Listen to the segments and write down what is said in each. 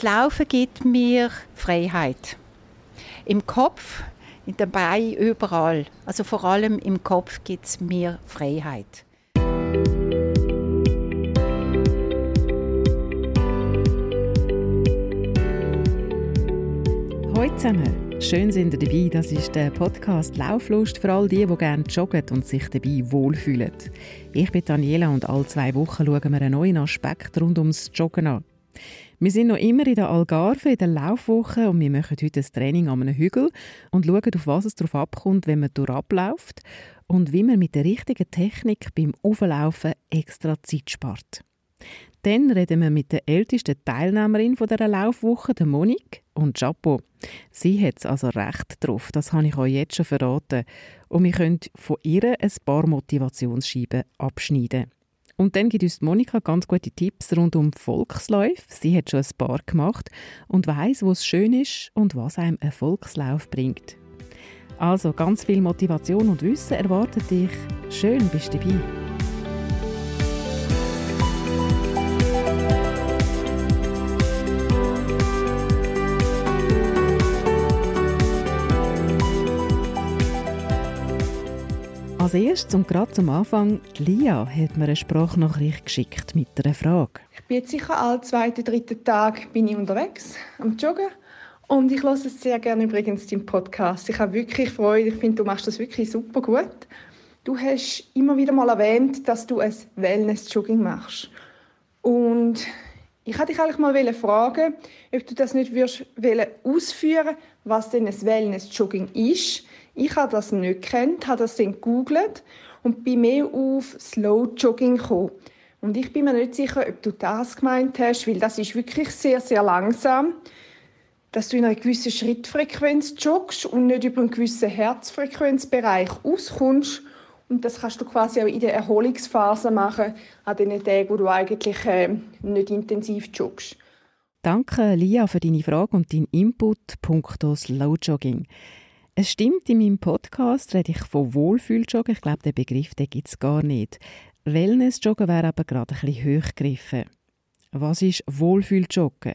Das Laufen gibt mir Freiheit. Im Kopf, in den Beinen, überall. Also vor allem im Kopf gibt es mir Freiheit. Hallo zusammen, schön sind ihr dabei. Das ist der Podcast Lauflust für all die, die gerne joggen und sich dabei wohlfühlen. Ich bin Daniela und alle zwei Wochen schauen wir einen neuen Aspekt rund ums Joggen an. Wir sind noch immer in der Algarve, in der Laufwoche und wir machen heute ein Training an einem Hügel und schauen, auf was es darauf abkommt, wenn man durchabläuft und wie man mit der richtigen Technik beim Auflaufen extra Zeit spart. Dann reden wir mit der ältesten Teilnehmerin dieser Laufwoche, der Monique. Und Chapeau, sie hat es also recht drauf, das habe ich euch jetzt schon verraten. Und wir können von ihr ein paar Motivationsscheiben abschneiden. Und dann gibt uns Monika ganz gute Tipps rund um Volksläufe. Sie hat schon ein paar gemacht und weiß, wo es schön ist und was einem ein Volkslauf bringt. Also ganz viel Motivation und Wissen erwartet dich. Schön bist du dabei. Als erstes und gerade zum Anfang, Lia hat mir eine Sprachnachricht geschickt mit einer Frage. Ich bin jetzt sicher alle zweiten, dritten Tag bin ich unterwegs am Joggen und ich höre sehr gerne übrigens deinen Podcast. Ich habe wirklich Freude, ich finde, du machst das wirklich super gut. Du hast immer wieder mal erwähnt, dass du ein Wellness-Jogging machst. Und ich wollte dich eigentlich mal fragen, ob du das nicht würdest ausführen was denn ein Wellness-Jogging ist ich habe das nicht gekannt, habe das dann gegoogelt und bin mehr auf Slow Jogging gekommen. Und ich bin mir nicht sicher, ob du das gemeint hast, weil das ist wirklich sehr, sehr langsam, dass du in einer gewissen Schrittfrequenz joggst und nicht über einen gewissen Herzfrequenzbereich auskommst. Und das kannst du quasi auch in der Erholungsphase machen, an den Tagen, wo du eigentlich äh, nicht intensiv joggst. Danke, Lia, für deine Frage und deinen Input punkto Slow Jogging. Es stimmt, in meinem Podcast rede ich von Wohlfühljoggen. Ich glaube, den Begriff gibt es gar nicht. Wellnessjoggen wäre aber gerade ein bisschen hochgegriffen. Was ist Wohlfühljoggen?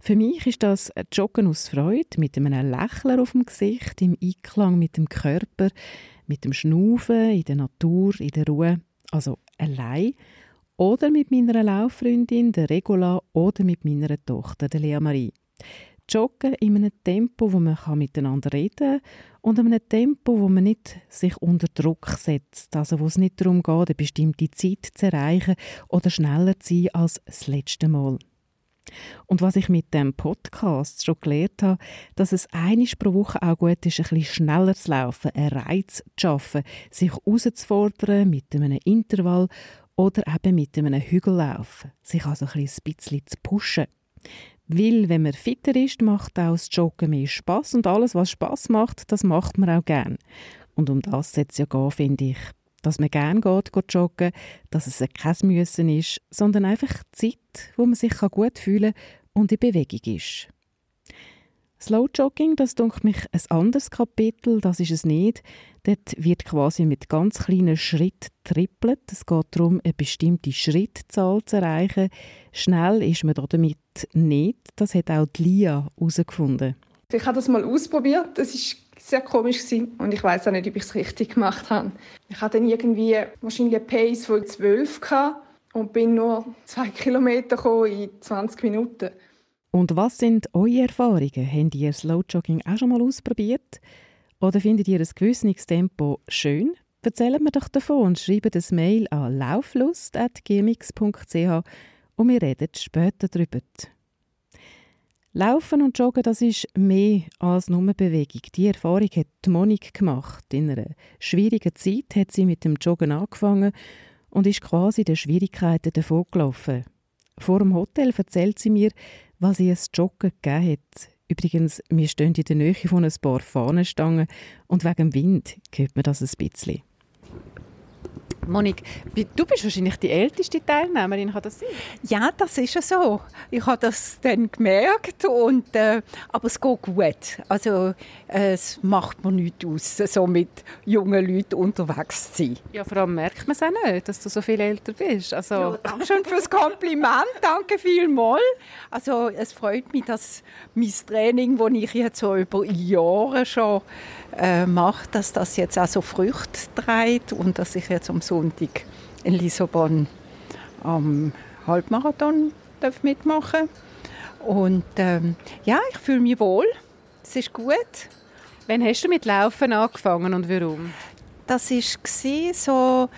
Für mich ist das Joggen aus Freude, mit einem Lächeln auf dem Gesicht, im Einklang mit dem Körper, mit dem Schnaufen, in der Natur, in der Ruhe, also allein oder mit meiner Lauffreundin, der Regula, oder mit meiner Tochter, der Lea Marie. Joggen in einem Tempo, wo man miteinander reden kann und in einem Tempo, wo man nicht sich unter Druck setzt. Also wo es nicht darum geht, eine bestimmte Zeit zu erreichen oder schneller zu sein als das letzte Mal. Und was ich mit dem Podcast schon gelernt habe, dass es einisch pro Woche auch gut ist, ein bisschen schneller zu laufen, einen Reiz zu schaffen, sich herauszufordern mit einem Intervall oder eben mit einem Hügellauf, sich also ein bisschen zu pushen. Weil, wenn man fitter ist, macht auch das Joggen mehr Spaß und alles, was Spaß macht, das macht man auch gern. Und um das es ja gehen, finde ich. Dass man gern geht, geht joggen, dass es kein Müssen ist, sondern einfach Zeit, wo man sich gut fühlen kann und in Bewegung ist. Slow Jogging, das dunkelt mich ein anderes Kapitel, das ist es nicht. Dort wird quasi mit ganz kleinen Schritten trippelt. Es geht darum, eine bestimmte Schrittzahl zu erreichen. Schnell ist man damit nicht. Das hat auch die Lia herausgefunden. Ich habe das mal ausprobiert. Das ist sehr komisch und ich weiß auch nicht, ob ich es richtig gemacht habe. Ich hatte dann irgendwie wahrscheinlich eine Pace von 12 und bin nur zwei Kilometer in 20 Minuten. Und was sind eure Erfahrungen? Habt ihr Slow Jogging auch schon mal ausprobiert? Oder findet ihr ein gewisses Tempo schön? Erzählt mir doch davon und schreibt ein Mail an lauflust.gmx.ch und wir reden später darüber. Laufen und Joggen, das ist mehr als nur Bewegung. Die Erfahrung hat Monik gemacht. In einer schwierigen Zeit hat sie mit dem Joggen angefangen und ist quasi den Schwierigkeiten davon gelaufen. Vor dem Hotel erzählt sie mir, was ihr das Joggen gegeben hat. Übrigens, wir stehen in der Nähe von ein paar Fahnenstangen und wegen dem Wind hört man das ein bisschen. Monik, du bist wahrscheinlich die älteste Teilnehmerin, kann das sein? Ja, das ist ja so. Ich habe das dann gemerkt, und, äh, aber es geht gut. Also äh, es macht mir nichts aus, so mit jungen Leuten unterwegs zu sein. Ja, vor allem merkt man es auch nicht, dass du so viel älter bist. Also... Ja, danke schön fürs Kompliment, danke vielmals. Also es freut mich, dass mein Training, das ich jetzt so über Jahre schon äh, macht, dass das jetzt auch so Früchte trägt und dass ich jetzt am Sonntag in Lissabon am Halbmarathon darf mitmachen und ähm, ja, ich fühle mich wohl. Es ist gut. Wann hast du mit Laufen angefangen und warum? Das war so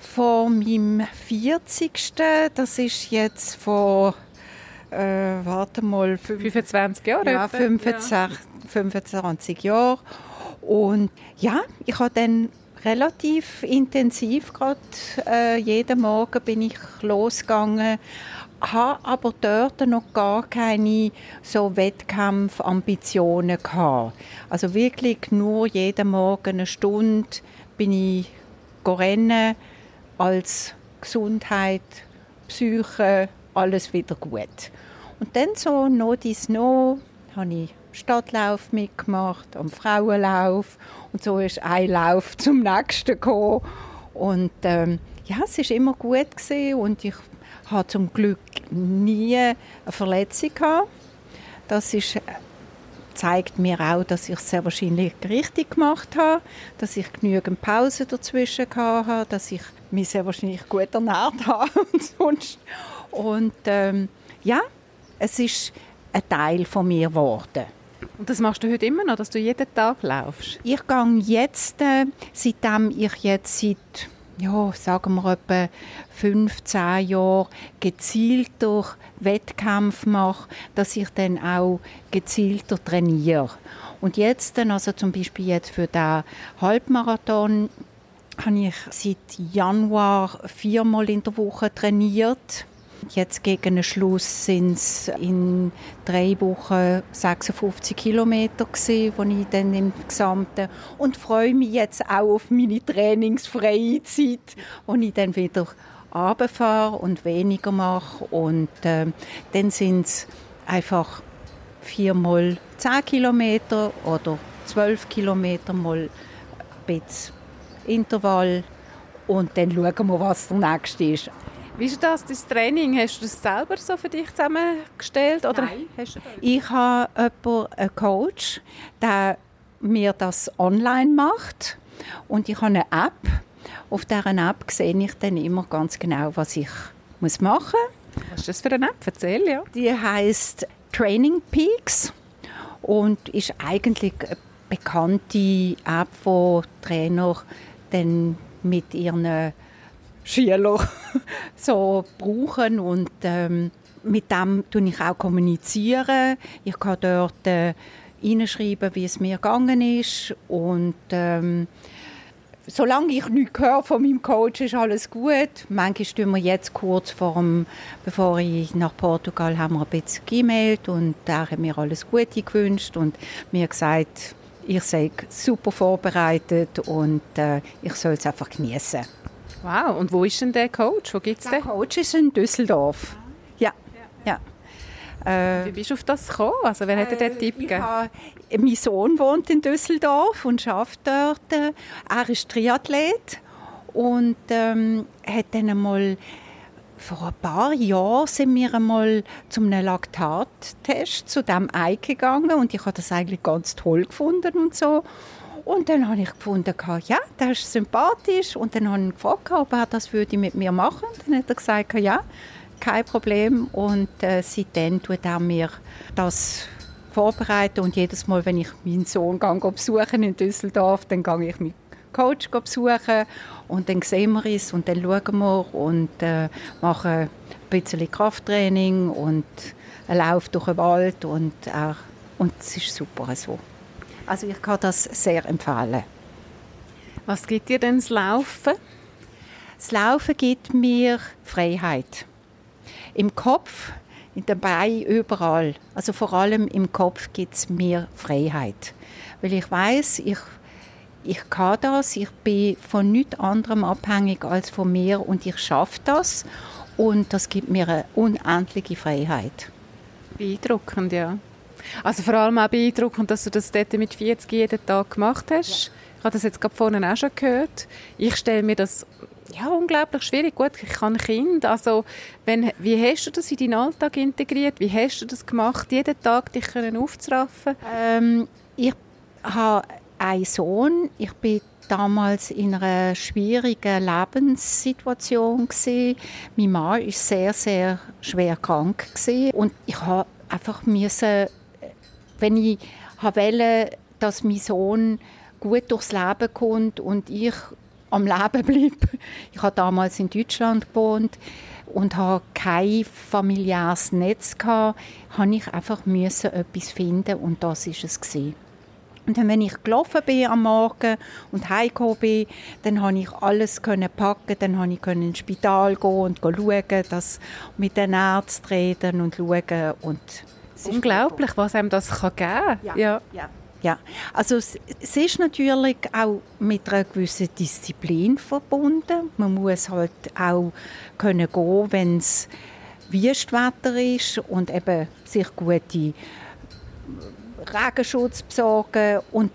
vor meinem 40. Das ist jetzt vor, äh, warte mal, 25 Jahre? Ja, 25, ja. 25 Jahre. Und ja, ich habe dann relativ intensiv gerade äh, jeden Morgen bin ich losgegangen, habe aber dort noch gar keine so Wettkampfambitionen gehabt. Also wirklich nur jeden Morgen eine Stunde bin ich rennen als Gesundheit, Psyche, alles wieder gut. Und dann so noch dies noch habe ich Stadtlauf mitgemacht, am Frauenlauf und so ist ein Lauf zum nächsten gekommen. Und ähm, ja, es ist immer gut gewesen und ich hatte zum Glück nie eine Verletzung gehabt. Das ist, äh, zeigt mir auch, dass ich es sehr wahrscheinlich richtig gemacht habe, dass ich genügend Pause dazwischen hatte, dass ich mich sehr wahrscheinlich gut ernährt habe und sonst. Und ähm, ja, es ist ein Teil von mir geworden. Und das machst du heute immer noch, dass du jeden Tag laufst? Ich gehe jetzt, äh, seitdem ich jetzt seit, ja, sagen wir etwa 15 Jahren gezielter Wettkämpfe mache, dass ich dann auch gezielter trainiere. Und jetzt, also zum Beispiel jetzt für den Halbmarathon, habe ich seit Januar viermal in der Woche trainiert Jetzt gegen den Schluss sind es in drei Wochen 56 Kilometer gewesen, die ich dann im Gesamten. Und freue mich jetzt auch auf meine trainingsfreie Zeit, wo ich dann wieder runterfahre und weniger mache. Und äh, dann sind es einfach viermal 10 Kilometer oder 12 Kilometer mal ein bisschen Intervall. Und dann schauen wir, was der nächste ist. Wie ist das, das Training? Hast du das selber so für dich zusammengestellt? Oder Nein. ich habe jemanden, einen Coach, der mir das online macht. Und ich habe eine App. Auf dieser App sehe ich dann immer ganz genau, was ich muss machen muss. Was ist das für eine App? Erzähl, ja. Die heißt Training Peaks und ist eigentlich eine bekannte App, wo Trainer dann mit ihren Schüler so brauchen und ähm, mit dem tue ich auch kommunizieren. Ich kann dort äh, wie es mir gegangen ist und ähm, solange ich nichts höre von meinem Coach, ist alles gut. Manchmal tun wir jetzt kurz vor dem, bevor ich nach Portugal haben wir ein bisschen gemeldet und er hat mir alles Gute gewünscht und mir gesagt, ich sei super vorbereitet und äh, ich soll es einfach genießen. Wow, und wo ist denn der Coach? Wo gibt's der den? Coach ist in Düsseldorf. Ja, ja. Äh, Wie bist du auf das gekommen? Also, wer hat dir den äh, Tipp gegeben? Habe, mein Sohn wohnt in Düsseldorf und arbeitet dort. Er ist Triathlet und ähm, hat dann einmal vor ein paar Jahren sind wir einmal zum Laktattest zu dem eingegangen und ich habe das eigentlich ganz toll gefunden und so und dann habe ich gefunden, ja, das ist sympathisch. Und dann habe ich gefragt, ob er das würde mit mir machen würde. Dann hat er gesagt, ja, kein Problem. Und äh, seitdem tut er mir das vorbereiten. Und jedes Mal, wenn ich meinen Sohn gehe, besuchen in Düsseldorf, dann gehe ich meinen Coach besuchen und dann sehen wir es und dann schauen wir und äh, machen ein bisschen Krafttraining und einen Lauf durch den Wald und, äh, und es ist super so. Also ich kann das sehr empfehlen. Was gibt dir denn das Laufen? Das Laufen gibt mir Freiheit. Im Kopf, in den Beinen, überall. Also vor allem im Kopf gibt es mir Freiheit. Weil ich weiß, ich, ich kann das, ich bin von nichts anderem abhängig als von mir und ich schaffe das und das gibt mir eine unendliche Freiheit. Beeindruckend, ja. Also vor allem auch beeindruckend, dass du das dort mit 40 jeden Tag gemacht hast. Ja. Ich habe das jetzt gerade vorhin auch schon gehört. Ich stelle mir das ja, unglaublich schwierig. Gut, ich habe ein Kind. Also, wenn, wie hast du das in deinen Alltag integriert? Wie hast du das gemacht, jeden Tag dich können aufzuraffen? Ähm, ich habe einen Sohn. Ich bin damals in einer schwierigen Lebenssituation gewesen. Mein Mann ist sehr, sehr schwer krank gewesen. und ich habe einfach müssen, wenn ich wollte, dass mein Sohn gut durchs Leben kommt und ich am Leben bleibe. Ich habe damals in Deutschland gewohnt und habe kein familiäres Netz gehabt, habe ich einfach müssen etwas finden und das ist es gewesen. Und dann, wenn ich gelaufen bin am Morgen und heimgekommen bin, dann konnte ich alles können packen, dann konnte ich ins Spital gehen und schauen, dass mit den Ärzten reden und schauen und Unglaublich, was einem das kann geben kann. Ja. ja. ja. Also es, es, ist natürlich auch mit einer gewissen Disziplin verbunden. Man muss halt auch können gehen, wenn es Wüstwetter ist und eben sich gute Regenschutz besorgen. Und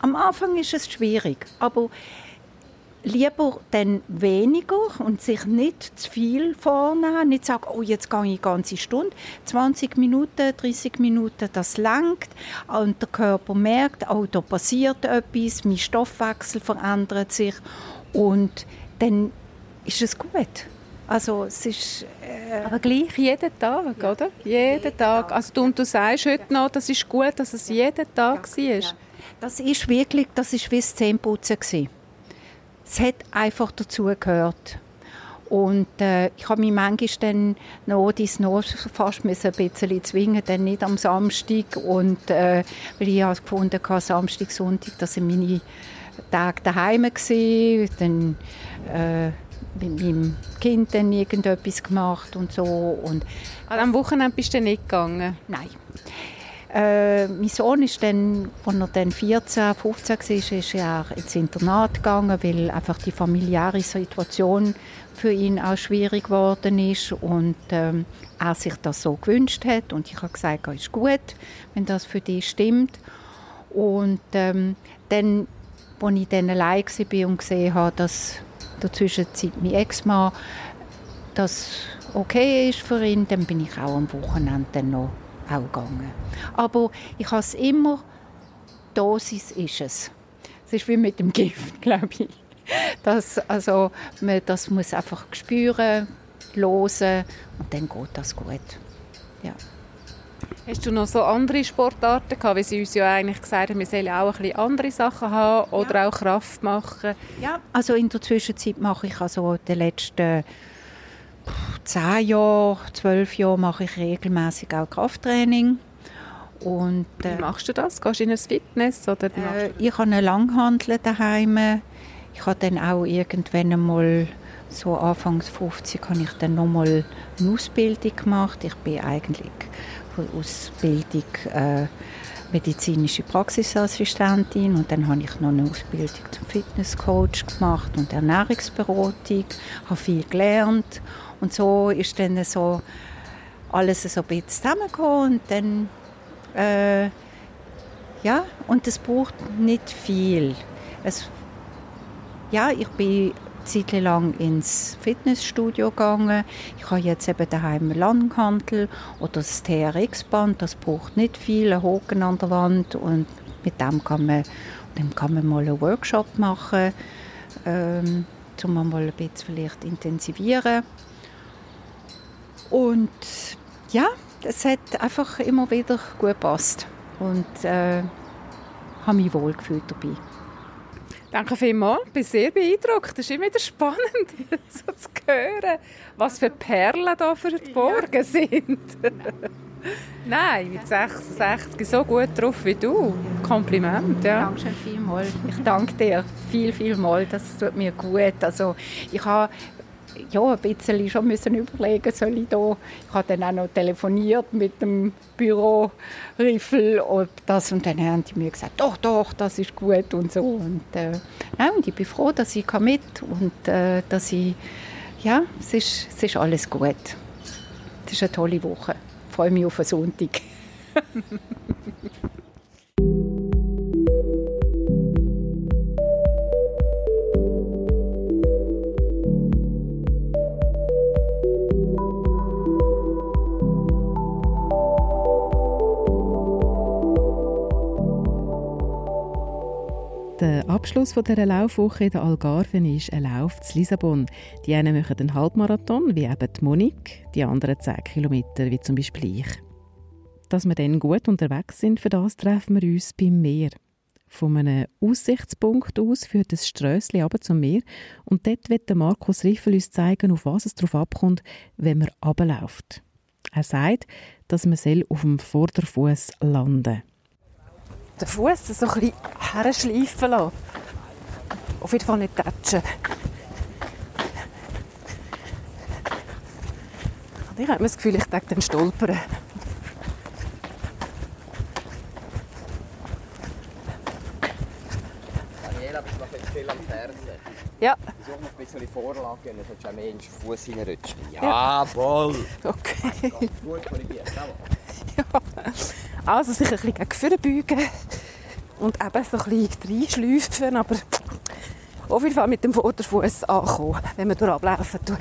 am Anfang ist es schwierig, aber lieber dann weniger und sich nicht zu viel vornehmen. Nicht sagen, oh, jetzt gehe ich eine ganze Stunde. 20 Minuten, 30 Minuten, das langt. Und der Körper merkt, oh, da passiert etwas, mein Stoffwechsel verändert sich. Und dann ist es gut. Also es ist... Äh Aber gleich jeden Tag, ja. oder? Jeden, jeden Tag. Also du, und du sagst heute noch, das ist gut, dass es jeden Tag ja. war. Ja. Das ist wirklich, das ist wie das Zähneputzen gewesen es hat einfach dazugehört. Und äh, ich habe mich manchmal dann noch dies noch fast ein bisschen zwingen, dann nicht am Samstag. Und, äh, weil ich habe gefunden habe, Samstag, Sonntag, das sind meine Tage daheim gewesen. Dann äh, mit meinem Kind dann irgendetwas gemacht und so. Und, also am Wochenende bist du nicht gegangen? Nein. Äh, mein Sohn ist dann, als er dann 14, 15 war, ist er ins Internat gegangen, weil einfach die familiäre Situation für ihn auch schwierig geworden ist und ähm, er sich das so gewünscht hat. Und ich habe gesagt, es ist gut, wenn das für dich stimmt. Und ähm, dann, als ich dann allein war und gesehen habe, dass dazwischen mein Ex-Mann das okay ist für ihn, dann bin ich auch am Wochenende noch auch gegangen. Aber ich habe es immer, Dosis ist es. Es ist wie mit dem Gift, glaube ich. Das, also, man das muss einfach spüren, hören und dann geht das gut. Ja. Hast du noch so andere Sportarten gehabt, wie sie uns ja eigentlich gesagt haben, wir sollen auch ein bisschen andere Sachen haben oder ja. auch Kraft machen? Ja, also in der Zwischenzeit mache ich also die letzten zehn Jahre, zwölf Jahre mache ich regelmäßig auch Krafttraining. Und, äh, Wie machst du das? Gehst du in ein Fitness? Oder äh, ich habe eine Langhandel daheim. Ich habe dann auch irgendwann einmal, so Anfangs 50, habe ich dann nochmal eine Ausbildung gemacht. Ich bin eigentlich von Ausbildung äh, medizinische Praxisassistentin und dann habe ich noch eine Ausbildung zum Fitnesscoach gemacht und Ernährungsberatung, habe viel gelernt und so ist dann so alles so ein bisschen zusammengekommen und dann äh, ja, und es braucht nicht viel. Es, ja, ich bin Zeit lang ins Fitnessstudio gegangen. Ich habe jetzt eben daheim Langhantel oder das TRX-Band. Das braucht nicht viel, einen Haken an der Wand und mit dem kann man, dem kann man mal einen Workshop machen, ähm, um mal ein bisschen vielleicht intensivieren. Und ja, es hat einfach immer wieder gut gepasst und äh, habe mich wohl gefühlt dabei. Danke vielmals, ich bin sehr beeindruckt. Es ist immer wieder spannend, so zu hören, was für Perlen da verborgen ja. sind. Nein, mit 66 so gut drauf wie du. Kompliment, ja. Dankeschön vielmals. Ich danke dir viel, viel mal. Das tut mir gut. Also ich habe ja, ein bisschen schon müssen überlegen, soll ich da. Ich habe dann auch noch telefoniert mit dem Büroriffel ob das und dann haben die mir gesagt, doch, doch, das ist gut und so und, äh, nein, und ich bin froh, dass ich mit und äh, dass ich, ja, es ist, es ist alles gut. Es ist eine tolle Woche. Ich freue mich auf einen Sonntag. Der Abschluss dieser Laufwoche in der Algarve ist ein Lauf zu Lissabon. Die einen machen einen Halbmarathon, wie eben die Monique, die anderen 10 Kilometer, wie zum Beispiel ich. Dass wir dann gut unterwegs sind, für das treffen wir uns beim Meer. Von einem Aussichtspunkt aus führt das Strössli aber zum Meer und dort wird Markus Riffel uns zeigen, auf was es darauf abkommt, wenn man runterläuft. Er sagt, dass man auf dem Vorderfuß landen soll den Fuß so ein bisschen herschleifen lassen. Auf jeden Fall nicht tätschen. Und ich habe das Gefühl, ich denke dann stolpern. Daniela, bist du noch jetzt viel am Fernsehen? Ja. Versuch noch ein bisschen Vorlagen, dann solltest du auch mehr in den Fuß reinrutschen. Jawohl! Okay. Gut korrigiert, jawohl. ja. Also sich ein bisschen gegen vorne beugen und eben so ein bisschen reinschleifen, aber auf jeden Fall mit dem Vorderfuß ankommen, wenn man durchlaufen tut.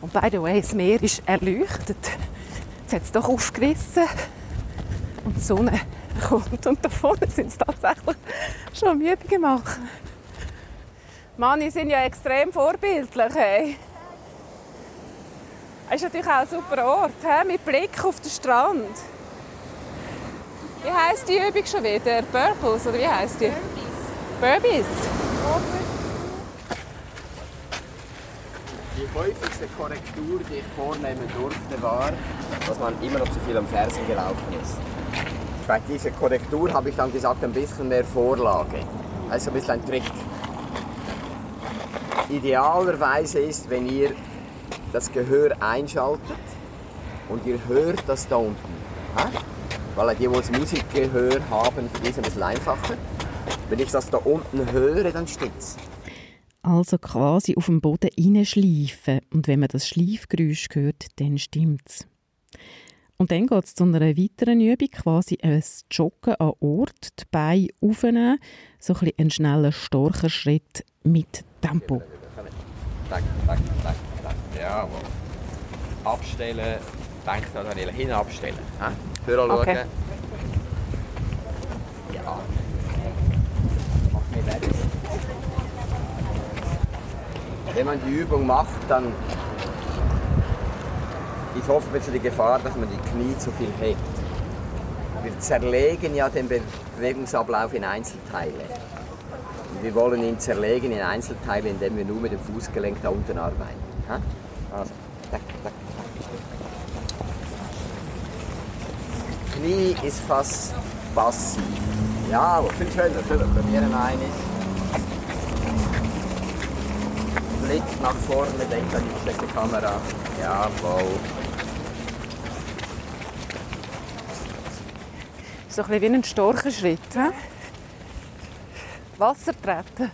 Und by the way, das Meer ist erleuchtet. Jetzt hat es doch aufgerissen und die Sonne kommt. Und da vorne sind es tatsächlich schon müde gemacht. Mann, die sind ja extrem vorbildlich. Hey. Es ist natürlich auch ein super Ort, he? mit Blick auf den Strand. Wie heisst die Übung schon wieder? Burples oder wie heisst die? Burpees. Die häufigste Korrektur, die ich vornehmen durfte, war, dass man immer noch zu viel am Fersen gelaufen ist. Bei dieser Korrektur habe ich dann gesagt, ein bisschen mehr Vorlage. Also ein bisschen ein Trick. Idealerweise ist, wenn ihr das Gehör einschaltet und ihr hört das da unten. Weil die, die das Musikgehör haben, für die ist es ein bisschen einfacher. Wenn ich das da unten höre, dann stimmt's. Also quasi auf dem Boden hineinschleifen. Und wenn man das Schleifgeräusch hört, dann stimmt's. Und dann geht es zu einer weiteren Übung, quasi ein Joggen an Ort, die Beine aufnehmen, so ein bisschen einen schnellen Storcherschritt mit Tempo. Tack, tack, tack. Jawohl. Abstellen. Denk da, Daniela, hin abstellen. Führer Okay. Ja. Wenn man die Übung macht, dann ist oft ein bisschen die Gefahr, dass man die Knie zu viel hebt. Wir zerlegen ja den Bewegungsablauf in Einzelteile. Wir wollen ihn zerlegen in Einzelteile, indem wir nur mit dem Fußgelenk da unten arbeiten. Also, tack, tack, Knie ist fast passiv. Ja, aber viel schöner. schöner. Probieren eines. Blick nach vorne, denkt an die schlechte Kamera. Jawohl. So ein bisschen wie ein Storchenschritt. He? Wasser treten.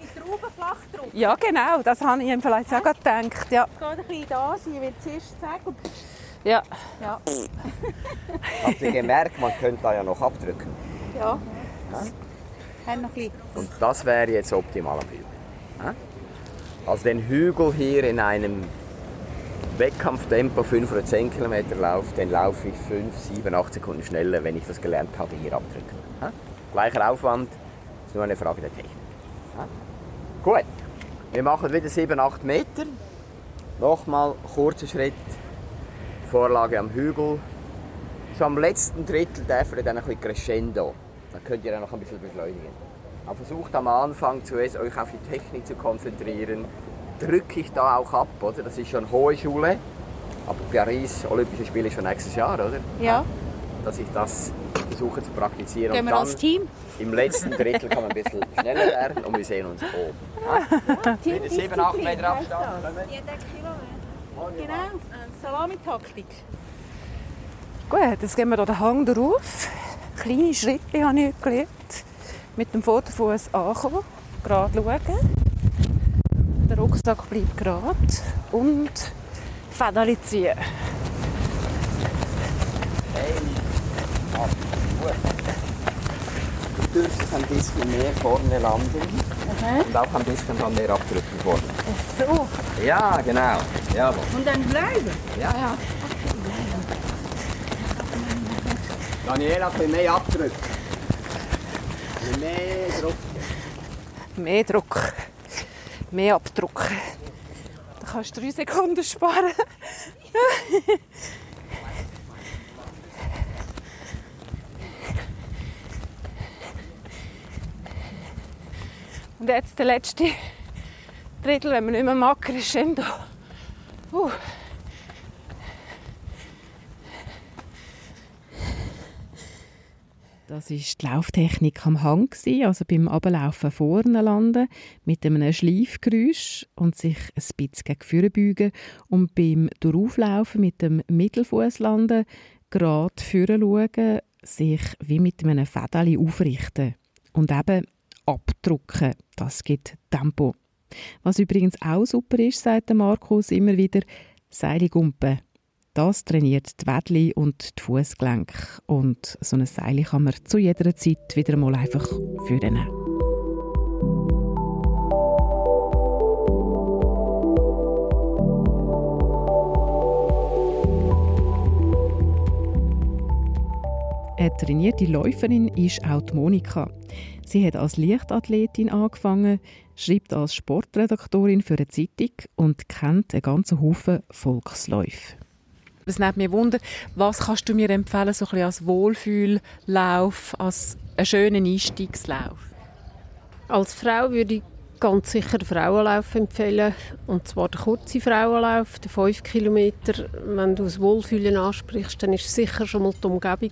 Mit Trauben flach drauf. Ja, genau. Das habe ich ihm vielleicht auch gedacht. Ja. Es geht ein bisschen da sein, wie zuerst sagen. Und ja. ja. Habt ihr gemerkt, man könnte da ja noch abdrücken. ja. Haben noch. Und das wäre jetzt optimal am Hügel. Ja? Also den Hügel hier in einem Wettkampftempo 5 oder 10 Kilometer Lauf, den laufe ich 5, 7, 8 Sekunden schneller, wenn ich das gelernt habe, hier abdrücken. Ja? Gleicher Aufwand, ist nur eine Frage der Technik. Ja? Gut, wir machen wieder 7, 8 Meter. Nochmal kurzer Schritt, Vorlage am Hügel. So am letzten Drittel darf er dann ein bisschen crescendo. Dann könnt ihr dann noch ein bisschen beschleunigen. Aber versucht am Anfang zuerst euch auf die Technik zu konzentrieren. Drücke ich da auch ab, oder? Das ist schon hohe Schule. Aber Paris, Olympische Spiele ist schon nächstes Jahr, oder? Ja. Dass ich das versuchen zu praktizieren. Gehen wir als Team? im letzten Drittel kann man ein bisschen schneller werden und wir sehen uns oben. Mit 7, 8 Meter Abstand. Jeder Kilometer. Genau, Salamitaktik. Gut, jetzt gehen wir hier den Hang drauf. Kleine Schritte habe ich gelernt. Mit dem Vorderfuß ankommen, gerade schauen. Der Rucksack bleibt gerade und Federli ziehen. Hey, dürftest ein bisschen mehr vorne landen und auch ein bisschen an der abdrücken vorne. So, Ja, genau. Jawohl. und dann bleiben. Ja, ja. Daniela, ein bisschen mehr abdrücken. Mehr Druck. Mehr Druck, mehr Abdruck. Da kannst du drei Sekunden sparen. Und jetzt der letzte Drittel, wenn man nicht mehr mag, Crescendo. Uh. Das ist die Lauftechnik am Hang, also beim Ablaufen vorne landen mit einem Schleifgeräusch und sich ein bisschen gegen vorne beugen und beim Durchauflaufen mit dem Mittelfuß landen, gerade vorne schauen, sich wie mit einem Fädeli aufrichten und eben abdrucken. Das gibt Tempo. Was übrigens auch super ist, sagt Markus immer wieder, Seiligumpen. Das trainiert die Wädli und die Fußgelenke. Und so ein Seil kann man zu jeder Zeit wieder mal einfach führen. Eine trainierte Läuferin ist auch die Monika. Sie hat als Leichtathletin angefangen, schreibt als Sportredaktorin für eine Zeitung und kennt einen ganzen Haufen Volksläufe. Das nimmt mich Wunder, was kannst du mir empfehlen, so ein bisschen als Wohlfühllauf, als einen schönen Einstiegslauf? Als Frau würde ich ganz sicher den Frauenlauf empfehlen. Und zwar den kurzen Frauenlauf, den 5 Kilometer. Wenn du das Wohlfühlen ansprichst, dann ist sicher schon mal die Umgebung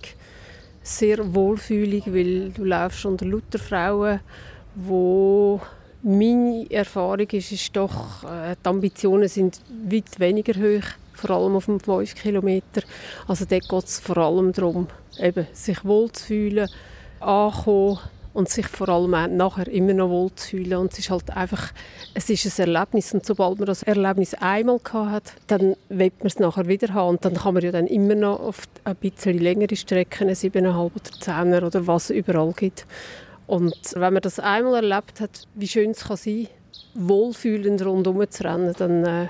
sehr wohlfühlig, weil du läufst unter lauter Frauen, wo meine Erfahrung ist, ist doch, äh, die Ambitionen sind weit weniger hoch, vor allem auf dem 5 Kilometer. Also dort geht es vor allem darum, eben, sich wohlzufühlen, ankommen, und sich vor allem auch nachher immer noch wohl zu fühlen. Und es ist halt einfach, es ist ein Erlebnis und sobald man das Erlebnis einmal gehabt hat, dann will man es nachher wieder haben und dann kann man ja dann immer noch auf ein bisschen längere Strecken, eine 7,5 oder 10er oder was es überall gibt. Und wenn man das einmal erlebt hat, wie schön es kann sein, wohlfühlend rundherum zu rennen, dann, äh,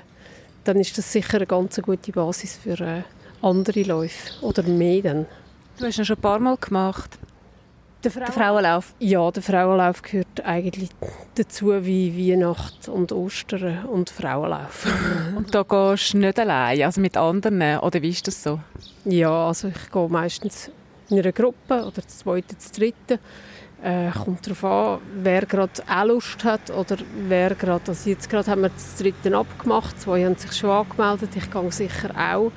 dann ist das sicher eine ganz gute Basis für äh, andere Läufe oder mehr dann. Du hast ihn schon ein paar Mal gemacht. Der, Der Frauenlauf. Ja, der Frauenlauf gehört eigentlich dazu wie Weihnacht und Ostern und Frauenlauf. Und da gehst du nicht allein, also mit anderen, oder wie ist das so? Ja, also ich gehe meistens in einer Gruppe oder das zweite, das dritte. Äh, kommt darauf an, wer gerade auch Lust hat oder wer gerade, also jetzt gerade haben wir das dritte abgemacht, zwei haben sich schon angemeldet, ich gehe sicher auch.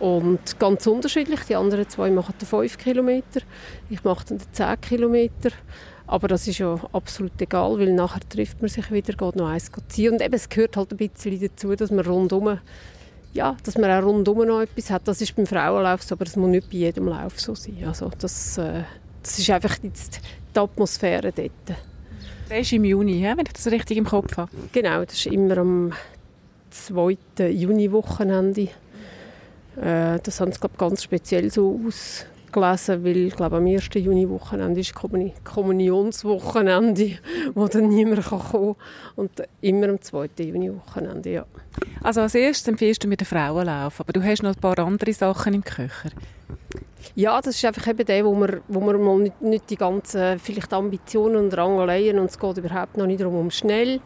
Und ganz unterschiedlich. Die anderen zwei machen den 5 Kilometer. Ich mache dann den 10 Kilometer. Aber das ist ja absolut egal, weil nachher trifft man sich wieder, geht noch eins ziehen. Und eben, es gehört halt ein bisschen dazu, dass man rundum, ja, dass man auch rundum noch etwas hat. Das ist beim Frauenlauf so, aber das muss nicht bei jedem Lauf so sein. Also das, äh, das ist einfach jetzt die Atmosphäre dort. Das ist im Juni, wenn ich das richtig im Kopf habe. Genau, das ist immer am 2. Juni-Wochenende. Äh, das haben sie glaub, ganz speziell so ausgelesen, weil ich glaube, am 1. Juni-Wochenende ist Kommuni Kommunionswochenende, wo dann niemand kann kommen kann. Und immer am 2. Juni-Wochenende, ja. Also als erstes empfiehlst du mir den Frauenlauf, aber du hast noch ein paar andere Sachen im Köcher. Ja, das ist einfach eben der, wo man, wo man mal nicht, nicht die ganzen vielleicht Ambitionen und Rangeleien und es geht überhaupt noch nicht darum, um schnell.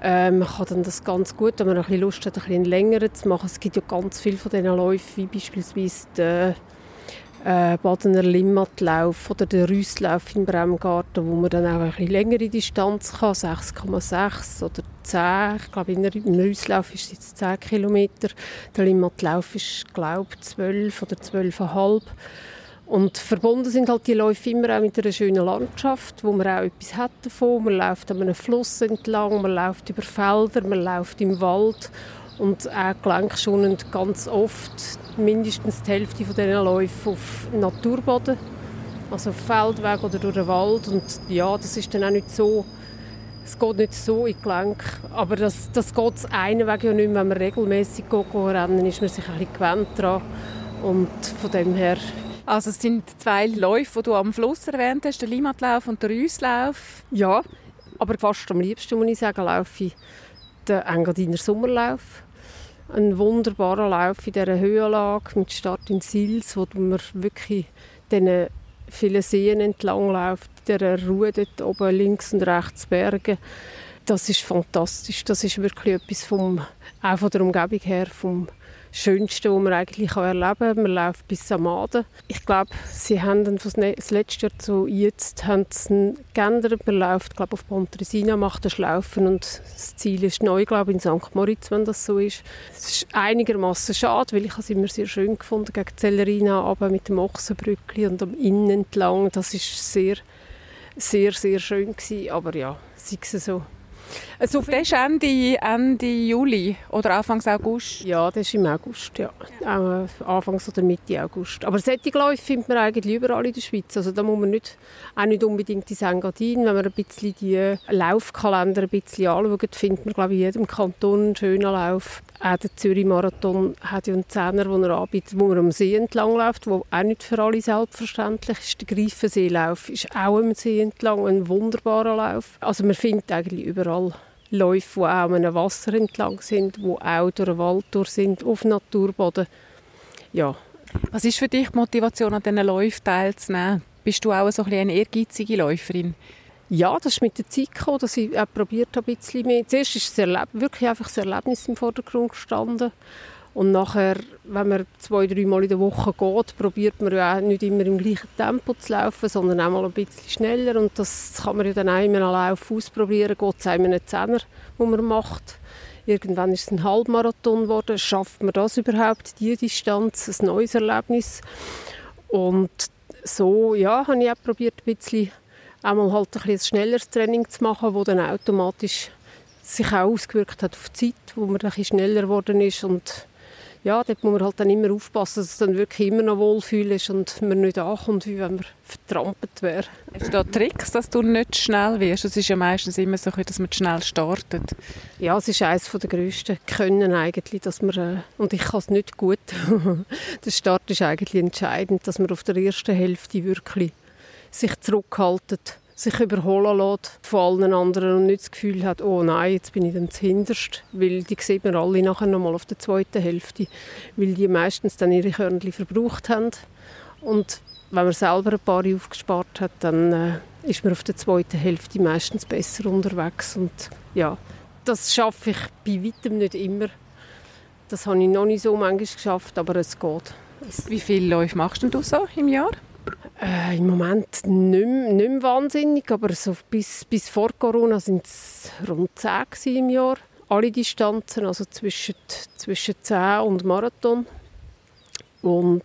Ähm, man kann dann das ganz gut, wenn man ein bisschen Lust hat, ein bisschen länger zu machen. Es gibt ja ganz viele von diesen Läufen, wie beispielsweise den äh, Badener Limmatlauf oder den Rüsslauf im Bremgarten, wo man dann auch ein bisschen längere Distanz kann, 6,6 oder 10. Ich glaube, im Rüsslauf ist es jetzt 10 Kilometer. Der Limmatlauf ist, glaube ich, 12 oder 12,5. Und verbunden sind halt die Läufe immer auch mit einer schönen Landschaft, wo man auch etwas hat davon. Man läuft an einem Fluss entlang, man läuft über Felder, man läuft im Wald und auch gelenkschonend ganz oft mindestens die Hälfte von diesen Läufen auf Naturboden, also auf Feldweg oder durch den Wald. Und ja, das ist dann auch nicht so, es geht nicht so in die Gelenke, aber das, das geht das eine Weg ja nicht mehr, wenn man regelmäßig rennen ist man sich ein bisschen gewöhnt daran. Und von dem her also es sind zwei Läufe, die du am Fluss erwähnt hast, der Limatlauf und der Rüslauf. Ja, aber fast am liebsten, muss ich sagen, laufe ich den Engadiner Sommerlauf. Ein wunderbarer Lauf in dieser Höhenlage mit Start in Sils, wo man wirklich diesen vielen Seen entlang läuft, dieser Ruhe dort oben links und rechts Berge. Das ist fantastisch. Das ist wirklich etwas vom, auch von der Umgebung her, vom Schönste, was man eigentlich erleben kann. Man läuft bis Samaden. Ich glaube, sie haben dann ne-, das letzte Jahr zu jetzt haben geändert. Man läuft glaube auf Pontresina, macht eine Schlaufen und das Ziel ist neu, glaube in St. Moritz, wenn das so ist. Es ist einigermaßen schade, weil ich es immer sehr schön gefunden gegen Zellerina, aber mit dem Ochsenbrückli und am Innen entlang. Das ist sehr, sehr, sehr schön gewesen. Aber ja, sei es so. Also das ist Ende, Ende Juli oder Anfang August? Ja, das ist im August, ja. Auch äh, Anfangs oder Mitte August. Aber solche Läufe findet man eigentlich überall in der Schweiz. Also da muss man nicht, auch nicht unbedingt in St. Gadin. Wenn man ein bisschen die Laufkalender ein bisschen anschaut, findet man glaube ich, in jedem Kanton einen schönen Lauf. Auch der Zürich-Marathon hat ja einen Zehner, den er anbietet, wo man am See entlang läuft, wo auch nicht für alle selbstverständlich ist. Der Greifenseelauf ist auch am See entlang ein wunderbarer Lauf. Also man findet eigentlich überall Läufe, die auch an Wasser entlang sind, die auch durch den Wald durch sind, auf Naturboden. Ja. Was ist für dich die Motivation, an diesen Läufen teilzunehmen? Bist du auch so ein eine ehrgeizige Läuferin? Ja, das ist mit der Zeit gekommen, dass ich auch probiert habe, ein bisschen mehr. Zuerst ist das wirklich einfach das Erlebnis im Vordergrund gestanden. Und nachher, wenn man zwei, drei Mal in der Woche geht, probiert man ja auch nicht immer im gleichen Tempo zu laufen, sondern auch mal ein bisschen schneller. Und das kann man ja dann auch in einem Lauf ausprobieren. Geht es einem einen Zehner, den man macht. Irgendwann ist es ein Halbmarathon geworden. Schafft man das überhaupt, diese Distanz, ein neues Erlebnis? Und so, ja, habe ich auch probiert, ein bisschen einmal halt ein, ein schnelleres Training zu machen, das dann automatisch sich auch ausgewirkt hat auf die Zeit, wo man ein bisschen schneller geworden ist und ja, dort muss man halt dann immer aufpassen, dass es dann wirklich immer noch wohlfühl ist und man nicht ankommt, wie wenn man vertrampelt wäre. Hast du da Tricks, dass du nicht schnell wirst? Es ist ja meistens immer so, dass man schnell startet. Ja, es ist eines der grössten Können eigentlich, dass man, äh, und ich kann es nicht gut, der Start ist eigentlich entscheidend, dass man auf der ersten Hälfte wirklich sich zurückhaltet sich überholen lässt von allen anderen und nicht das Gefühl hat, oh nein, jetzt bin ich dann zuhinterst, weil die sieht man alle nachher nochmal auf der zweiten Hälfte, weil die meistens dann ihre Körnchen verbraucht haben und wenn man selber ein paar aufgespart hat, dann äh, ist man auf der zweiten Hälfte meistens besser unterwegs und ja, das schaffe ich bei weitem nicht immer. Das habe ich noch nicht so manchmal geschafft, aber es geht. Wie viele Läufe machst du so im Jahr? Äh, Im Moment nicht, mehr, nicht mehr wahnsinnig, aber so bis, bis vor Corona waren es rund 10 im Jahr. Alle Distanzen, also zwischen, zwischen 10 und Marathon. Und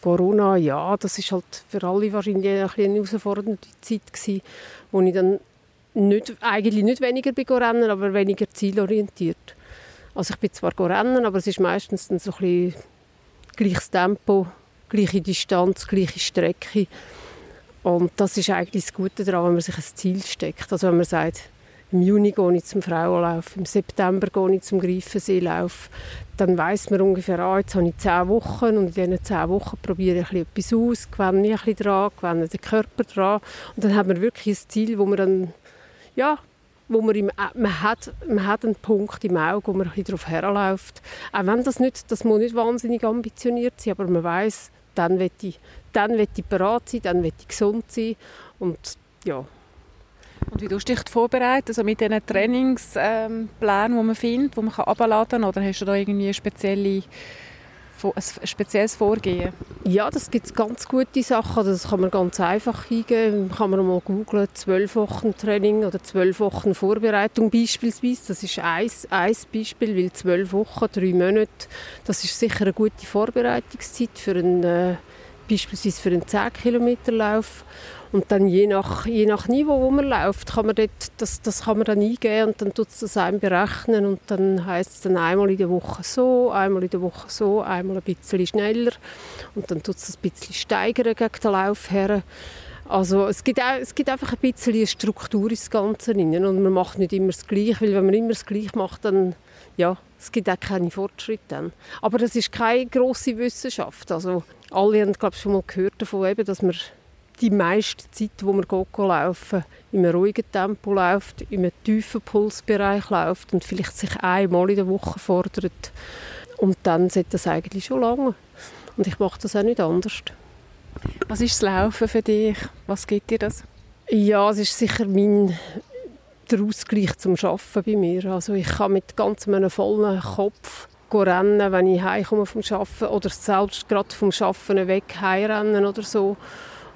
Corona, ja, das ist halt für alle wahrscheinlich eine herausfordernde Zeit gewesen, wo ich dann nicht, eigentlich nicht weniger bin rennen, aber weniger zielorientiert. Also ich bin zwar rennen, aber es ist meistens dann so ein bisschen gleiches Tempo gleiche Distanz, gleiche Strecke. Und das ist eigentlich das Gute daran, wenn man sich ein Ziel steckt. Also wenn man sagt, im Juni gehe ich zum Frauenlauf, im September gehe ich zum Greifenseelauf, dann weiß man ungefähr, ah, jetzt habe ich zehn Wochen und in diesen zehn Wochen probiere ich etwas aus, gewinne mich ein bisschen dran, gewinne den Körper dran und dann hat man wirklich ein Ziel, wo man dann, ja, wo man, im, man, hat, man hat einen Punkt im Auge, wo man ein bisschen darauf herläuft. Auch wenn das nicht, das muss nicht wahnsinnig ambitioniert sein, aber man weiß, dann will ich, dann will ich bereit sein, dann will ich gesund sein und ja. Und wie du dich vorbereiten, also mit diesen Trainingsplänen, ähm, die man findet, die man abladen kann, oder hast du da irgendwie spezielle ein spezielles Vorgehen? Ja, das gibt ganz gute Sachen. Das kann man ganz einfach eingeben. Kann man mal googlen, zwölf Wochen Training oder zwölf Wochen Vorbereitung beispielsweise. Das ist ein, ein Beispiel, weil zwölf Wochen, drei Monate, das ist sicher eine gute Vorbereitungszeit für einen äh, beispielsweise für einen 10-Kilometer-Lauf. Und dann je nach, je nach Niveau, wo man läuft, kann man dort, das, das kann man dann eingeben und dann tut es das einem berechnen und dann heißt es dann einmal in der Woche so, einmal in der Woche so, einmal ein bisschen schneller und dann tut es das ein bisschen steigern gegen den Lauf her. Also es gibt, auch, es gibt einfach ein bisschen eine Struktur ins Ganze rein und man macht nicht immer das Gleiche, weil wenn man immer das Gleiche macht, dann ja, es gibt auch keine Fortschritte dann. Aber das ist keine grosse Wissenschaft. Also alle haben glaube ich, schon mal gehört davon, eben, dass man die meiste Zeit, wo man geht, laufen, in einem ruhigen Tempo läuft, in einem tiefen Pulsbereich läuft und vielleicht sich einmal in der Woche fordert. Und dann sollte das eigentlich schon lange. Und ich mache das auch nicht anders. Was ist das Laufen für dich? Was gibt dir das? Ja, es ist sicher mein der Ausgleich zum Arbeiten bei mir. Also ich kann mit ganz einem vollen Kopf rennen, wenn ich heimkomme vom Arbeiten oder selbst gerade vom Arbeiten weg heimrennen oder so.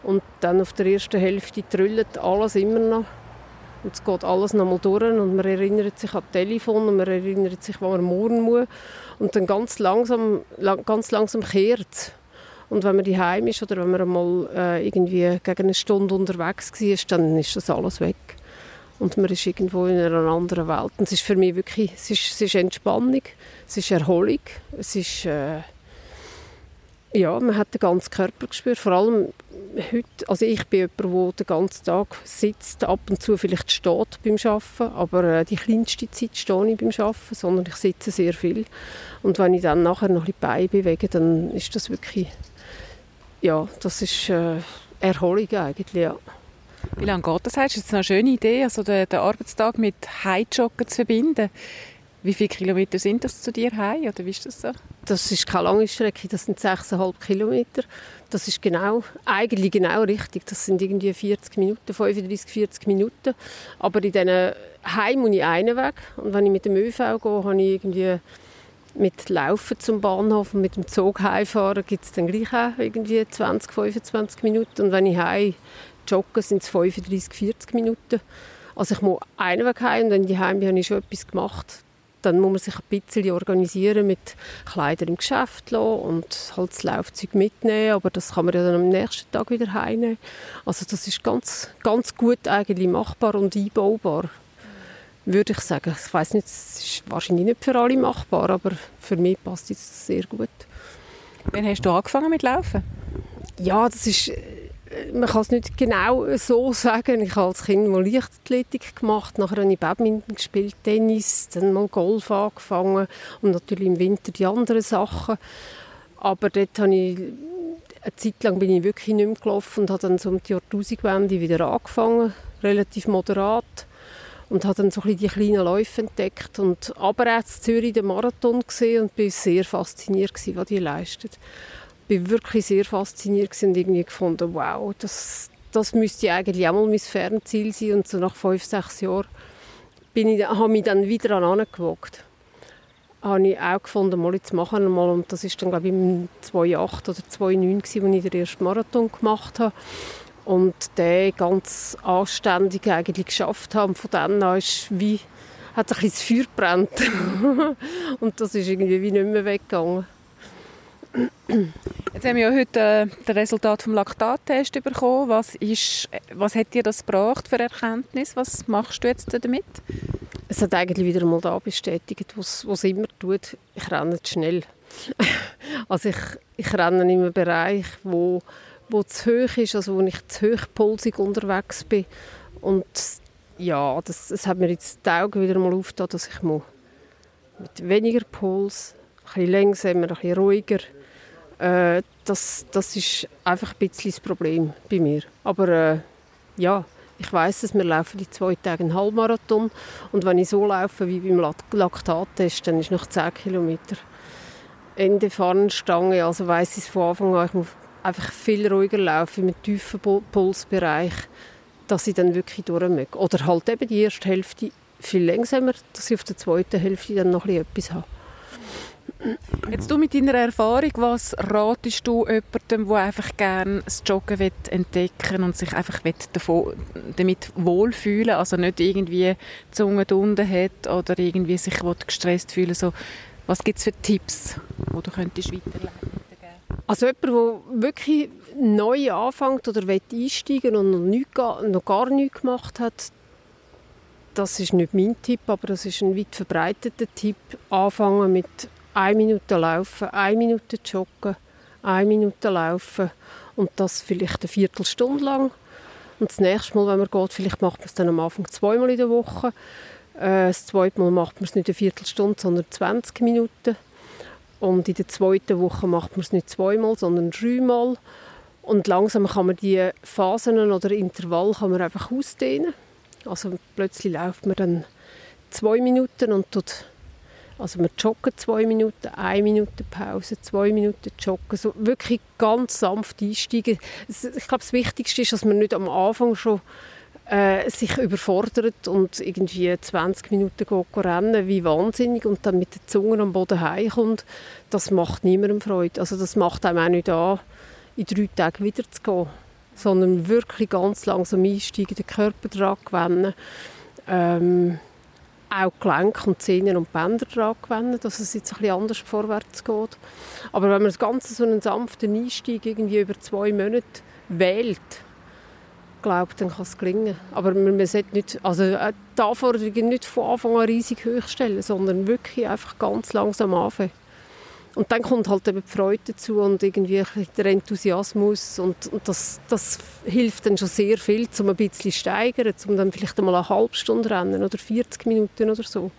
Und dann auf der ersten Hälfte trüllt alles immer noch. Und es geht alles nochmal durch und man erinnert sich an Telefon und man erinnert sich, wo man morgen muss. Und dann ganz langsam, ganz langsam kehrt und wenn man daheim ist oder wenn man mal äh, irgendwie gegen eine Stunde unterwegs war, dann ist das alles weg. Und man ist irgendwo in einer anderen Welt. Und es ist für mich wirklich, es ist, es ist Entspannung, es ist Erholung, es ist, äh, ja, man hat den ganzen Körper gespürt. Vor allem heute, also ich bin jemand, der den ganzen Tag sitzt, ab und zu vielleicht steht beim Arbeiten, aber äh, die kleinste Zeit stehe ich beim Arbeiten, sondern ich sitze sehr viel. Und wenn ich dann nachher noch ein bisschen Beine bewege, dann ist das wirklich ja, das ist äh, Erholung eigentlich, ja. Wie lange geht das? Hast jetzt eine schöne Idee, also den, den Arbeitstag mit Heimjoggen zu verbinden? Wie viele Kilometer sind das zu dir heim, oder wie ist das so? Das ist keine lange Strecke, das sind 6,5 Kilometer. Das ist genau, eigentlich genau richtig. Das sind irgendwie 40 Minuten, 35, 40 Minuten. Aber in diesen Heim muss ich einen Weg. Und wenn ich mit dem ÖV gehe, habe ich irgendwie mit Laufen zum Bahnhof und mit dem Zug heimfahren gibt es dann gleich auch irgendwie 20, 25 Minuten. Und wenn ich heim jogge, sind es 35, 40 Minuten. Also ich muss einen Weg heim und wenn ich heim bin, habe ich schon etwas gemacht. Dann muss man sich ein bisschen organisieren mit Kleidern im Geschäft lassen und halt das Laufzeug mitnehmen, aber das kann man ja dann am nächsten Tag wieder heimnehmen. Also das ist ganz, ganz gut eigentlich machbar und einbaubar würde ich sagen. Ich weiß nicht, es ist wahrscheinlich nicht für alle machbar, aber für mich passt es sehr gut. Wann hast du angefangen mit Laufen? Ja, das ist, äh, man kann es nicht genau so sagen. Ich habe als Kind mal Leichtathletik gemacht, nachher habe ich Badminton gespielt, Tennis, dann mal Golf angefangen und natürlich im Winter die anderen Sachen. Aber dort habe ich eine Zeit lang bin ich wirklich nicht mehr gelaufen und habe dann so um die Jahrtausendwende wieder angefangen, relativ moderat und habe dann so ein die kleinen Läufe entdeckt und aber auch in Zürich den Marathon gesehen und bin sehr fasziniert was die leisten. Ich bin wirklich sehr fasziniert und irgendwie gefunden, wow, das, das müsste eigentlich auch mal mein Fernziel sein und so nach fünf, sechs Jahren bin ich, habe mich dann wieder an angewagt. Habe ich auch gefunden, mal jetzt machen mal und das ist dann glaube ich im 2008 oder 2009 gewesen, als ich den ersten Marathon gemacht habe und den ganz anständig eigentlich geschafft haben. Von dann an ist wie, hat ein das Feuer brennt und das ist irgendwie wie nicht mehr weggegangen. Jetzt haben wir ja heute äh, das Resultat vom Laktattest bekommen. Was, ist, was hat dir das gebracht für Erkenntnis? Was machst du jetzt damit? Es hat eigentlich wieder einmal da bestätigt, was es immer tut. Ich renne schnell. also ich, ich renne in einem Bereich, wo wo zu hoch ist, also wo ich zu hochpulsig unterwegs bin. Und ja, das, das hat mir jetzt die Augen wieder mal aufgetan, dass ich muss mit weniger Puls, ein bisschen langsamer, ein bisschen ruhiger, äh, das, das ist einfach ein bisschen das Problem bei mir. Aber äh, ja, ich weiß es, wir laufen die zwei Tage einen Halbmarathon und wenn ich so laufe wie beim Laktattest, dann ist nach 10 Kilometer Ende Fahnenstange, also weiß ich es von Anfang an, ich muss einfach viel ruhiger laufen, mit tiefen Pulsbereich, dass ich dann wirklich durchmöge. Oder halt eben die erste Hälfte viel langsamer, dass ich auf der zweiten Hälfte dann noch etwas habe. Jetzt du mit deiner Erfahrung, was ratest du jemandem, der einfach gerne das Joggen entdecken und sich einfach davon, damit wohlfühlen also nicht irgendwie die Zunge unten hat oder irgendwie sich gestresst fühlen so, Was gibt es für Tipps, die du könntest weiterleiten Also jemand, der wirklich neu anfängt oder einsteigen und noch, nicht, noch gar nichts gemacht hat, das ist nicht mein Tipp, aber das ist ein weit verbreiteter Tipp. Anfangen mit 1 Minute laufen, 1 Minute joggen, 1 Minute laufen und das vielleicht eine Viertelstunde lang. Und das nächste Mal, wenn man geht, vielleicht macht man es dann am Anfang zweimal in der Woche. Äh, das zweite Mal macht man es nicht eine Viertelstunde, sondern 20 Minuten. Und in der zweiten Woche macht man es nicht zweimal, sondern dreimal. Und langsam kann man die Phasen oder Intervall kann man einfach ausdehnen. Also plötzlich läuft man dann zwei Minuten und tut, also man joggt zwei Minuten, eine Minute Pause, zwei Minuten joggen, so wirklich ganz sanft einsteigen. Ich glaube, das Wichtigste ist, dass man nicht am Anfang schon äh, sich überfordert und irgendwie 20 Minuten geht, rennen wie wahnsinnig und dann mit der Zunge am Boden heimkommt, das macht niemandem Freude. Also das macht einem auch nicht an, in drei Tagen wieder zu gehen, sondern wirklich ganz langsam einsteigen, den Körper daran gewöhnen, ähm, auch Gelenke und Zähne und Bänder daran gewöhnen, dass es jetzt ein bisschen anders vorwärts geht. Aber wenn man das Ganze so einen sanften Einstieg irgendwie über zwei Monate wählt, glaubt, dann kann es gelingen. Aber man, man sollte nicht, also äh, die Anforderungen nicht von Anfang an riesig hoch stellen, sondern wirklich einfach ganz langsam anfangen. Und dann kommt halt eben die Freude dazu und irgendwie der Enthusiasmus und, und das, das hilft dann schon sehr viel, um ein bisschen zu steigern, um dann vielleicht einmal eine halbe Stunde rennen oder 40 Minuten oder so.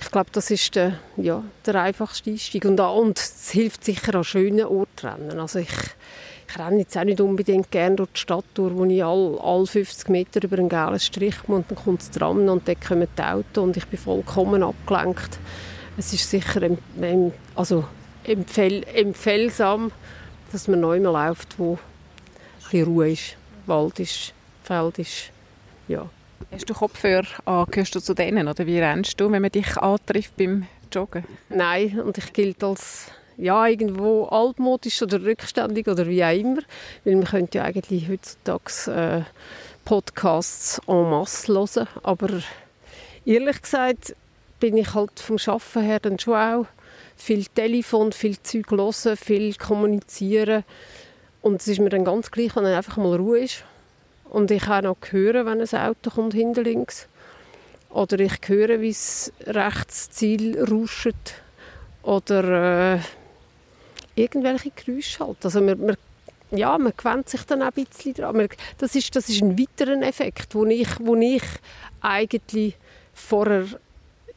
Ich glaube, das ist der, ja, der einfachste Einstieg. Und, und es hilft sicher an schönen Orten rennen. Also ich, ich renne jetzt auch nicht unbedingt gerne durch die Stadt durch, wo ich alle all 50 Meter über einen gelben Strich muss und dann kommt das Tram und dann kommen die Autos und ich bin vollkommen abgelenkt. Es ist sicher also empfehl, empfehlsam, dass man neu mal läuft, wo ein Ruhe ist, Wald ist, Feld ist, ja. Hast du Kopfhörer an? Gehörst du zu denen oder wie rennst du, wenn man dich antrifft beim Joggen? Nein, und ich gilt als ja, irgendwo altmodisch oder rückständig oder wie auch immer. Weil man könnte ja eigentlich heutzutage äh, Podcasts en masse hören. Aber ehrlich gesagt bin ich halt vom Arbeiten her dann schon auch viel Telefon, viel Zeug hören, viel kommunizieren. Und es ist mir dann ganz gleich, wenn dann einfach mal Ruhe ist. Und ich kann auch hören, wenn ein Auto kommt hinter links. Oder ich höre, wie es rechts Ziel rauscht. Oder äh, irgendwelche Geräusche halt. Also man, man, ja, man gewöhnt sich dann auch ein bisschen daran. das, ist, das ist ein weiterer Effekt, wo ich, wo ich eigentlich vorher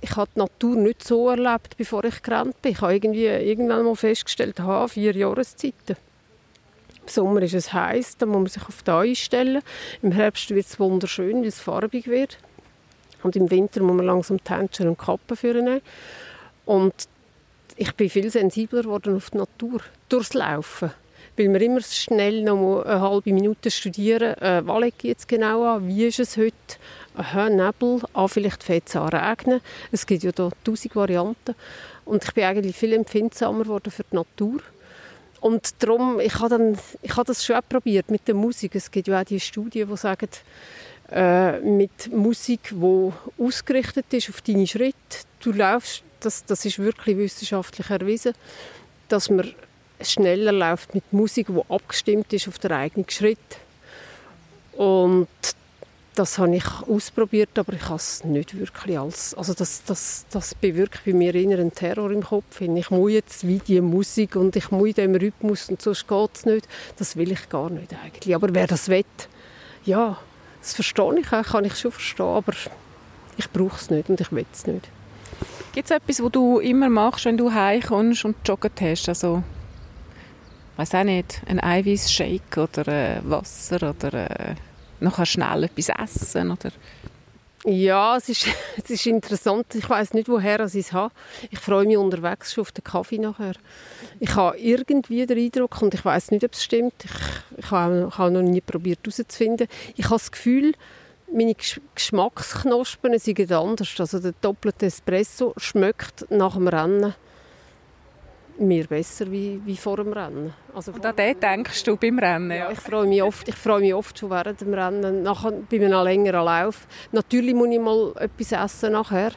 ich habe die Natur nicht so erlebt, bevor ich gerannt bin. Ich habe irgendwie irgendwann mal festgestellt, ha, vier Jahreszeiten. Im Sommer ist es heiß, da muss man sich auf das einstellen. Im Herbst wird es wunderschön, weil es farbig wird. Und im Winter muss man langsam die Händchen und Kappen führen. Und ich bin viel sensibler geworden auf die Natur, durchs Laufen. Weil wir immer schnell noch eine halbe Minute studieren, äh, was lege ich jetzt genau an, wie ist es heute, aha, Nebel, ah, vielleicht fängt es an regnen. Es gibt ja da tausend Varianten. Und ich bin eigentlich viel empfindsamer geworden für die Natur. Und darum, ich habe, dann, ich habe das schon probiert mit der Musik. Es gibt ja auch die Studien, die sagen, äh, mit Musik, die ausgerichtet ist auf deine Schritte, du läufst, das, das ist wirklich wissenschaftlich erwiesen, dass man schneller läuft mit Musik, die abgestimmt ist auf den eigenen Schritt. Und das habe ich ausprobiert, aber ich habe es nicht wirklich als... Also das, das, das bewirkt bei mir einen Terror im Kopf. Ich muss jetzt wie die Musik und ich muss in Rhythmus und sonst geht es nicht. Das will ich gar nicht eigentlich. Aber wer das will, ja, das verstehe ich auch, kann ich schon verstehen, aber ich brauche es nicht und ich will es nicht. Gibt es etwas, was du immer machst, wenn du heimkommst und joggen hast? Also, weiß auch nicht, ein Eiweißshake oder äh, Wasser oder... Äh noch schnell etwas essen oder ja, es ist, es ist interessant. Ich weiß nicht, woher ich es habe. Ich freue mich unterwegs schon auf den Kaffee nachher. Ich habe irgendwie den Eindruck, und ich weiß nicht, ob es stimmt, ich, ich habe, ich habe noch nie probiert herauszufinden, ich habe das Gefühl, meine Geschmacksknospen sind anders. Also der doppelte Espresso schmeckt nach dem Rennen mir besser wie, wie vor dem Rennen. Also Und an den denkst du beim Rennen? Ja, ich freue mich oft, ich freue mich oft schon während dem Rennen, nachher bei einem längeren Lauf. Natürlich muss ich mal etwas essen nachher.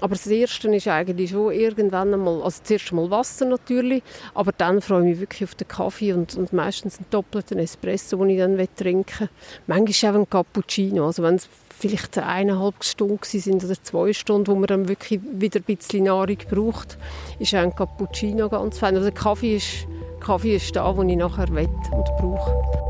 Aber das Erste ist eigentlich schon irgendwann einmal, also zuerst mal Wasser natürlich, aber dann freue ich mich wirklich auf den Kaffee und, und meistens einen doppelten Espresso, den ich dann trinken will. Manchmal auch einen Cappuccino, also wenn es vielleicht eineinhalb Stunden sind oder zwei Stunden, wo man dann wirklich wieder ein bisschen Nahrung braucht, ist ein Cappuccino ganz fein. Also Kaffee ist, Kaffee ist da, wo ich nachher will und brauche.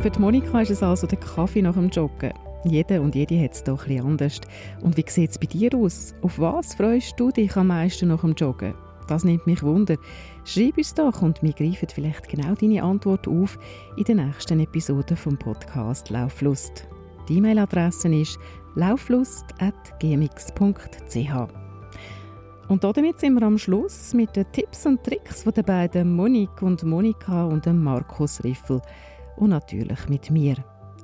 Für Monika ist es also der Kaffee nach dem Joggen. Jeder und jede hat es doch etwas anders. Und wie sieht es bei dir aus? Auf was freust du dich am meisten nach dem Joggen? Das nimmt mich wunder. Schreib uns doch und wir greifen vielleicht genau deine Antwort auf in der nächsten Episode vom Podcast Lauflust. Die E-Mail-Adresse ist lauflust.gmx.ch. Und damit sind wir am Schluss mit den Tipps und Tricks von den beiden Monique und Monika und Markus Riffel und natürlich mit mir.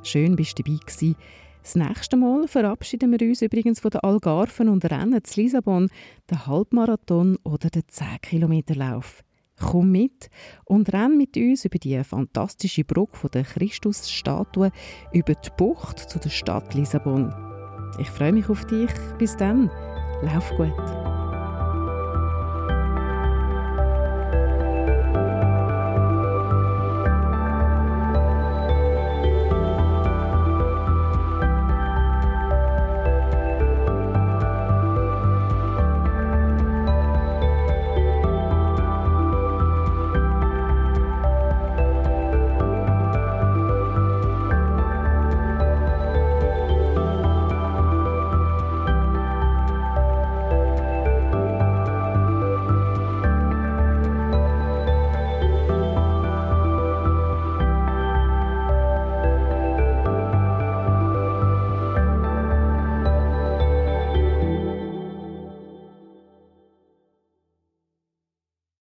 Schön bist du dabei gewesen. Das nächste Mal verabschieden wir uns übrigens von den Algarven und rennen zu Lissabon den Halbmarathon oder den 10-Kilometer-Lauf. Komm mit und renn mit uns über die fantastische Brücke der Christusstatue über die Bucht zu der Stadt Lissabon. Ich freue mich auf dich. Bis dann. Lauf gut.